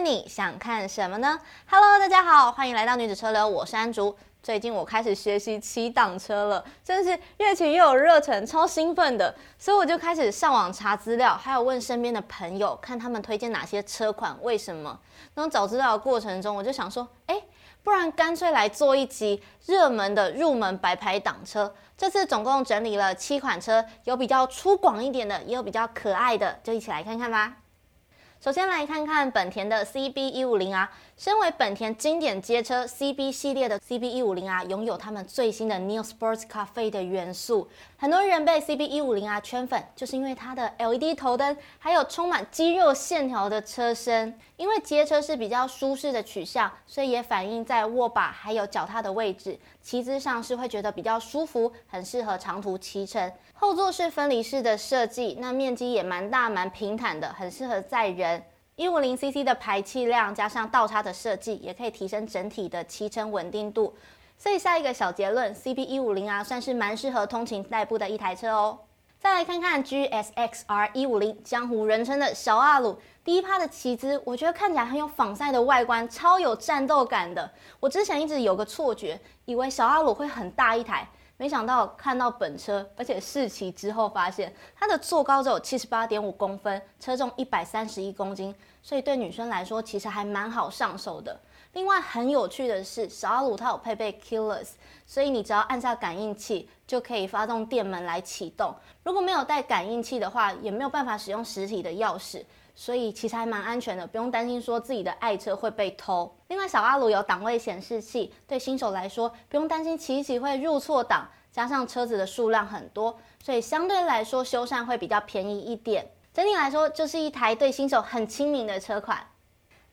你想看什么呢？Hello，大家好，欢迎来到女子车流，我是安竹。最近我开始学习骑挡车了，真是越骑越有热忱，超兴奋的。所以我就开始上网查资料，还有问身边的朋友，看他们推荐哪些车款，为什么。然后找资料的过程中，我就想说，哎，不然干脆来做一集热门的入门白牌挡车。这次总共整理了七款车，有比较粗犷一点的，也有比较可爱的，就一起来看看吧。首先来看看本田的 CB 一五零啊。身为本田经典街车 CB 系列的 CB150R，拥有他们最新的 Neo Sports Cafe 的元素。很多人被 CB150R 圈粉，就是因为它的 LED 头灯，还有充满肌肉线条的车身。因为街车是比较舒适的取向，所以也反映在握把还有脚踏的位置，骑姿上是会觉得比较舒服，很适合长途骑乘。后座是分离式的设计，那面积也蛮大蛮平坦的，很适合载人。一五零 CC 的排气量加上倒叉的设计，也可以提升整体的骑乘稳定度。所以下一个小结论，CB 一五零啊，算是蛮适合通勤代步的一台车哦。再来看看 GSXR 一五零，江湖人称的小阿鲁，第一趴的骑姿，我觉得看起来很有仿赛的外观，超有战斗感的。我之前一直有个错觉，以为小阿鲁会很大一台。没想到看到本车，而且试骑之后发现它的座高只有七十八点五公分，车重一百三十一公斤，所以对女生来说其实还蛮好上手的。另外很有趣的是，小阿鲁它有配备 Keyless，所以你只要按下感应器就可以发动电门来启动。如果没有带感应器的话，也没有办法使用实体的钥匙。所以其实还蛮安全的，不用担心说自己的爱车会被偷。另外，小阿鲁有档位显示器，对新手来说不用担心骑一骑会入错档。加上车子的数量很多，所以相对来说修缮会比较便宜一点。整体来说，就是一台对新手很亲民的车款。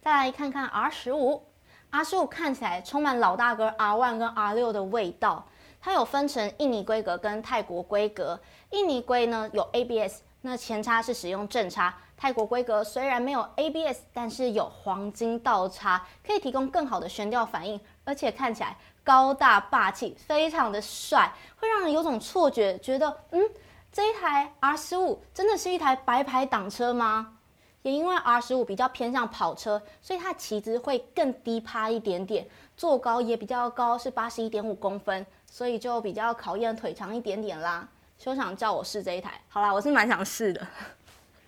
再来看看 R 十五，R 十五看起来充满老大哥 R One 跟 R 六的味道。它有分成印尼规格跟泰国规格。印尼规呢有 ABS，那前叉是使用正叉。泰国规格虽然没有 ABS，但是有黄金倒叉，可以提供更好的悬吊反应，而且看起来高大霸气，非常的帅，会让人有种错觉，觉得嗯，这一台 R 十五真的是一台白牌挡车吗？也因为 R 十五比较偏向跑车，所以它骑姿会更低趴一点点，坐高也比较高，是八十一点五公分，所以就比较考验腿长一点点啦。休想叫我试这一台，好啦，我是蛮想试的。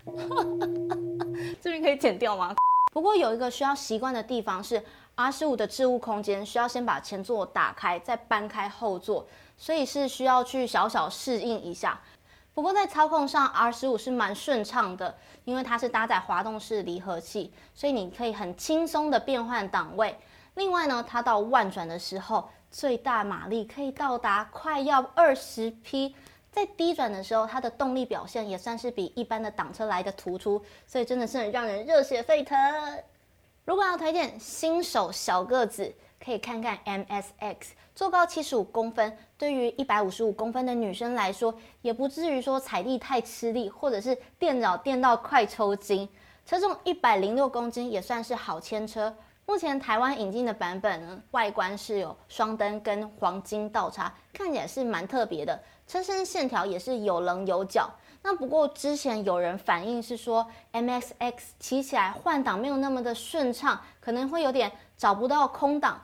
这边可以剪掉吗？不过有一个需要习惯的地方是，R 十五的置物空间需要先把前座打开，再搬开后座，所以是需要去小小适应一下。不过在操控上，R 十五是蛮顺畅的，因为它是搭载滑动式离合器，所以你可以很轻松的变换档位。另外呢，它到万转的时候，最大马力可以到达快要二十匹。在低转的时候，它的动力表现也算是比一般的挡车来的突出，所以真的是很让人热血沸腾。如果要推荐新手小个子，可以看看 MSX，坐高七十五公分，对于一百五十五公分的女生来说，也不至于说踩地太吃力，或者是垫脚垫到快抽筋。车重一百零六公斤，也算是好牵车。目前台湾引进的版本呢，外观是有双灯跟黄金倒叉，看起来是蛮特别的。车身线条也是有棱有角。那不过之前有人反映是说，MSX 骑起来换挡没有那么的顺畅，可能会有点找不到空档。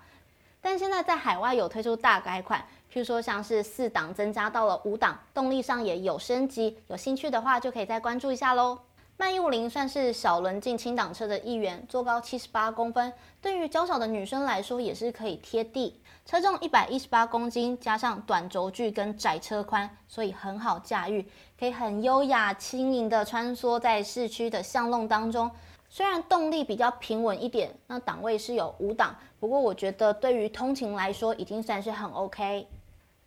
但现在在海外有推出大改款，譬如说像是四档增加到了五档，动力上也有升级。有兴趣的话就可以再关注一下喽。迈一五零算是小轮径轻档车的一员，坐高七十八公分，对于娇小的女生来说也是可以贴地。车重一百一十八公斤，加上短轴距跟窄车宽，所以很好驾驭，可以很优雅轻盈的穿梭在市区的巷弄当中。虽然动力比较平稳一点，那档位是有五档，不过我觉得对于通勤来说已经算是很 OK。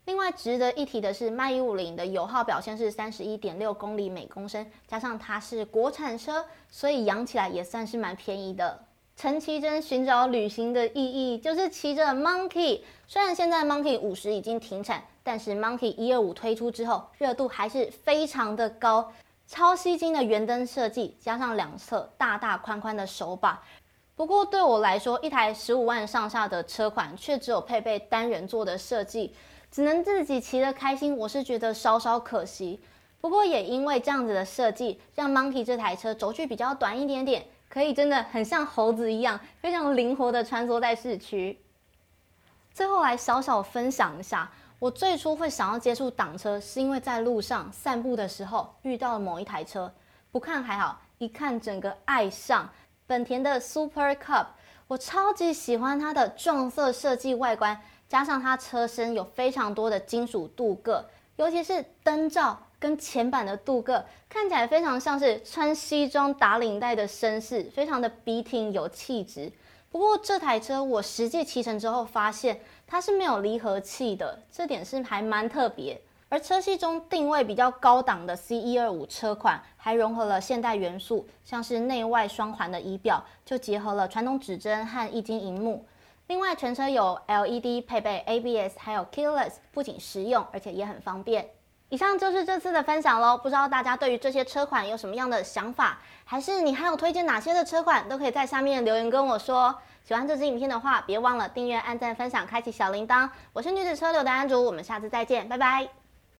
另外值得一提的是，迈一五零的油耗表现是三十一点六公里每公升，加上它是国产车，所以养起来也算是蛮便宜的。陈绮贞寻找旅行的意义，就是骑着 Monkey。虽然现在 Monkey 五十已经停产，但是 Monkey 一二五推出之后，热度还是非常的高。超吸睛的圆灯设计，加上两侧大大宽宽的手把。不过对我来说，一台十五万上下的车款，却只有配备单人座的设计。只能自己骑得开心，我是觉得稍稍可惜。不过也因为这样子的设计，让 Monkey 这台车轴距比较短一点点，可以真的很像猴子一样，非常灵活的穿梭在市区。最后来小小分享一下，我最初会想要接触挡车，是因为在路上散步的时候遇到了某一台车，不看还好，一看整个爱上本田的 Super Cup，我超级喜欢它的撞色设计外观，加上它车身有非常多的金属镀铬，尤其是灯罩。跟前板的镀铬看起来非常像是穿西装打领带的绅士，非常的笔挺有气质。不过这台车我实际骑乘之后发现它是没有离合器的，这点是还蛮特别。而车系中定位比较高档的 C125 车款还融合了现代元素，像是内外双环的仪表，就结合了传统指针和液晶荧幕。另外全车有 LED 配备 ABS，还有 Keyless，不仅实用，而且也很方便。以上就是这次的分享喽，不知道大家对于这些车款有什么样的想法，还是你还有推荐哪些的车款，都可以在下面留言跟我说。喜欢这支影片的话，别忘了订阅、按赞、分享、开启小铃铛。我是女子车流的安竹，我们下次再见，拜拜。